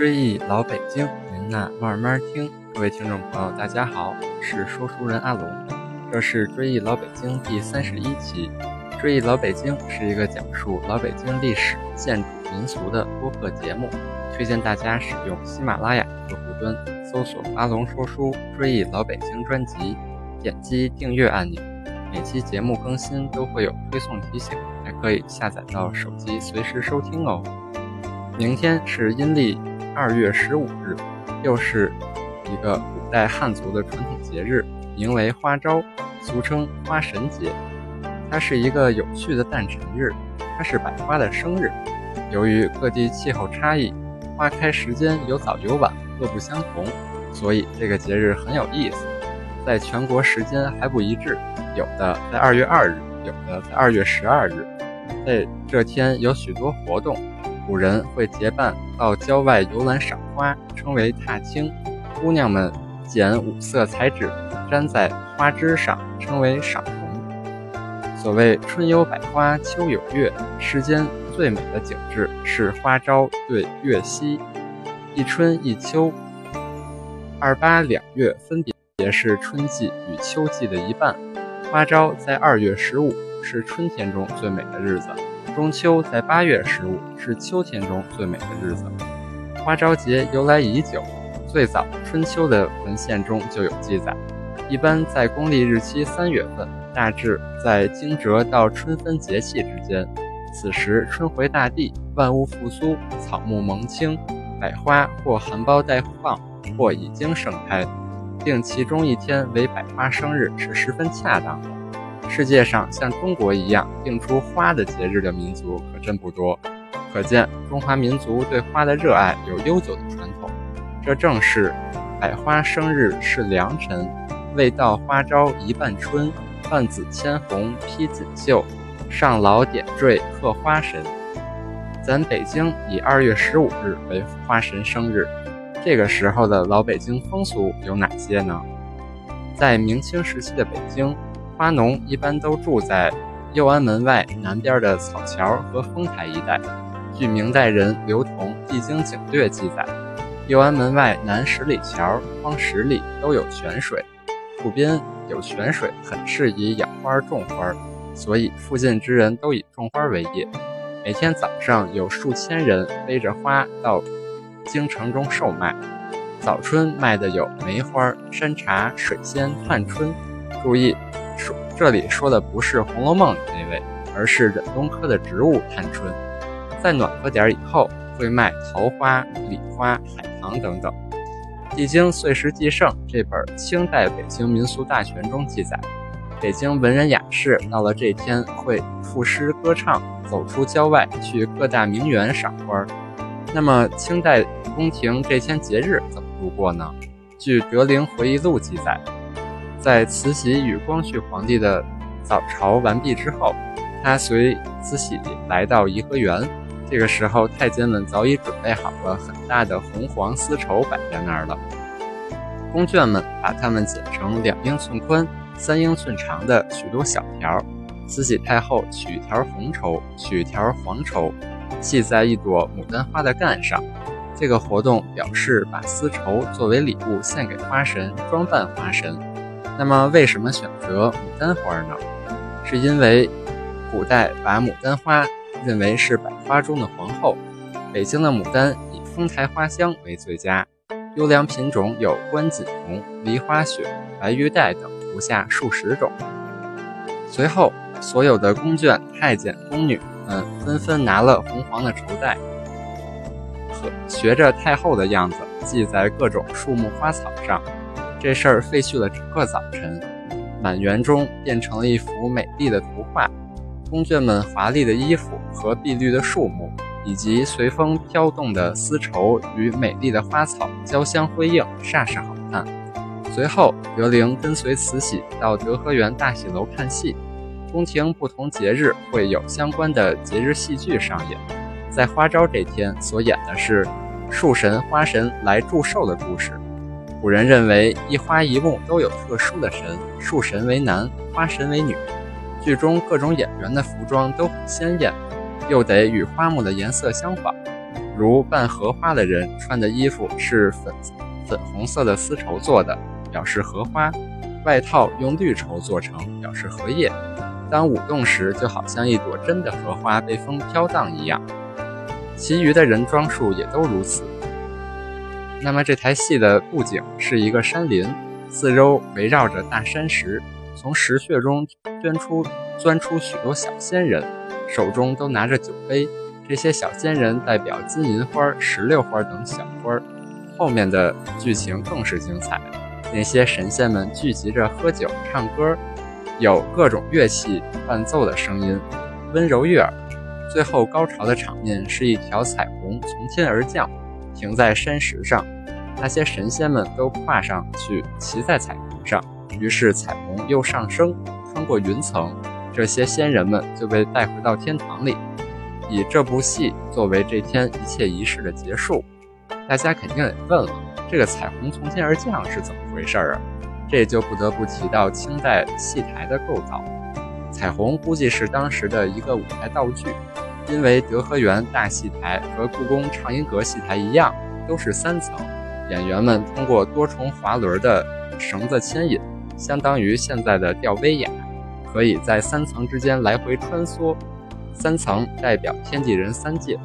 追忆老北京，您呐慢慢听。各位听众朋友，大家好，我是说书人阿龙，这是追忆老北京第三十一期。追忆老北京是一个讲述老北京历史、建筑、民俗的播客节目，推荐大家使用喜马拉雅客户端搜索“阿龙说书追忆老北京”专辑，点击订阅按钮，每期节目更新都会有推送提醒，还可以下载到手机随时收听哦。明天是阴历二月十五日，又是一个古代汉族的传统节日，名为花朝，俗称花神节。它是一个有趣的诞辰日，它是百花的生日。由于各地气候差异，花开时间有早有晚，各不相同，所以这个节日很有意思。在全国时间还不一致，有的在二月二日，有的在二月十二日。在这天有许多活动。古人会结伴到郊外游览赏花，称为踏青；姑娘们剪五色彩纸粘在花枝上，称为赏红。所谓春有百花，秋有月，世间最美的景致是花朝对月夕，一春一秋。二八两月分别是春季与秋季的一半，花朝在二月十五，是春天中最美的日子。中秋在八月十五，是秋天中最美的日子。花朝节由来已久，最早春秋的文献中就有记载。一般在公历日期三月份，大致在惊蛰到春分节气之间。此时春回大地，万物复苏，草木萌青，百花或含苞待放，或已经盛开。定其中一天为百花生日是十分恰当的。世界上像中国一样定出花的节日的民族可真不多，可见中华民族对花的热爱有悠久的传统。这正是“百花生日是良辰，未到花朝一半春。万紫千红披锦绣，上老点缀贺花神”。咱北京以二月十五日为花神生日，这个时候的老北京风俗有哪些呢？在明清时期的北京。花农一般都住在右安门外南边的草桥和丰台一带。据明代人刘同《地经景略》记载，右安门外南十里桥、方十里都有泉水，湖边有泉水，很适宜养花种花，所以附近之人都以种花为业。每天早上有数千人背着花到京城中售卖。早春卖的有梅花、山茶、水仙、探春。注意。这里说的不是《红楼梦》里那位，而是忍冬科的植物探春。在暖和点以后，会卖桃花、李花、海棠等等。《地经岁时记胜》这本清代北京民俗大全中记载，北京文人雅士到了这天会赋诗歌唱，走出郊外去各大名园赏花。那么清代宫廷这天节日怎么度过呢？据《德龄回忆录》记载。在慈禧与光绪皇帝的早朝完毕之后，他随慈禧来到颐和园。这个时候，太监们早已准备好了很大的红黄丝绸摆在那儿了。宫眷们把它们剪成两英寸宽、三英寸长的许多小条。慈禧太后取条红绸，取条黄绸，系在一朵牡丹花的干上。这个活动表示把丝绸作为礼物献给花神，装扮花神。那么，为什么选择牡丹花呢？是因为古代把牡丹花认为是百花中的皇后。北京的牡丹以丰台花香为最佳，优良品种有关锦红、梨花雪、白玉带等不下数十种。随后，所有的宫眷、太监、宫女们纷纷拿了红黄的绸带，和学着太后的样子系在各种树木花草上。这事儿废去了整个早晨，满园中变成了一幅美丽的图画。宫眷们华丽的衣服和碧绿的树木，以及随风飘动的丝绸与美丽的花草交相辉映，煞是好看。随后，德龄跟随慈禧到德和园大戏楼看戏。宫廷不同节日会有相关的节日戏剧上演。在花朝这天所演的是树神、花神来祝寿的故事。古人认为一花一木都有特殊的神，树神为男，花神为女。剧中各种演员的服装都很鲜艳，又得与花木的颜色相仿，如扮荷花的人穿的衣服是粉粉红色的丝绸做的，表示荷花；外套用绿绸做成，表示荷叶。当舞动时，就好像一朵真的荷花被风飘荡一样。其余的人装束也都如此。那么这台戏的布景是一个山林，四周围绕着大山石，从石穴中钻出钻出许多小仙人，手中都拿着酒杯。这些小仙人代表金银花、石榴花等小花。后面的剧情更是精彩，那些神仙们聚集着喝酒唱歌，有各种乐器伴奏的声音，温柔悦耳。最后高潮的场面是一条彩虹从天而降，停在山石上，那些神仙们都跨上去骑在彩虹上，于是彩虹又上升，穿过云层，这些仙人们就被带回到天堂里，以这部戏作为这天一切仪式的结束。大家肯定得问了，这个彩虹从天而降是怎么回事儿啊？这就不得不提到清代戏台的构造。彩虹估计是当时的一个舞台道具，因为德和园大戏台和故宫畅音阁戏台一样，都是三层，演员们通过多重滑轮的绳子牵引，相当于现在的吊威亚，可以在三层之间来回穿梭。三层代表天地人三界。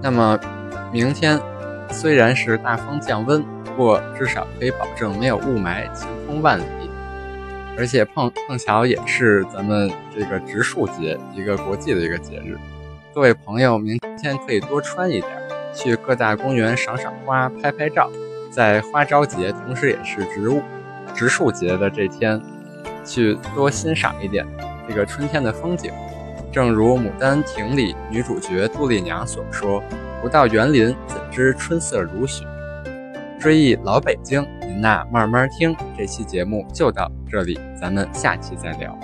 那么，明天虽然是大风降温，不过至少可以保证没有雾霾，晴空万里。而且碰碰巧也是咱们这个植树节，一个国际的一个节日。各位朋友，明天可以多穿一点，去各大公园赏赏花、拍拍照。在花朝节，同时也是植物植树节的这天，去多欣赏一点这个春天的风景。正如《牡丹亭》里女主角杜丽娘所说：“不到园林，怎知春色如许？”追忆老北京。您那慢慢听，这期节目就到这里，咱们下期再聊。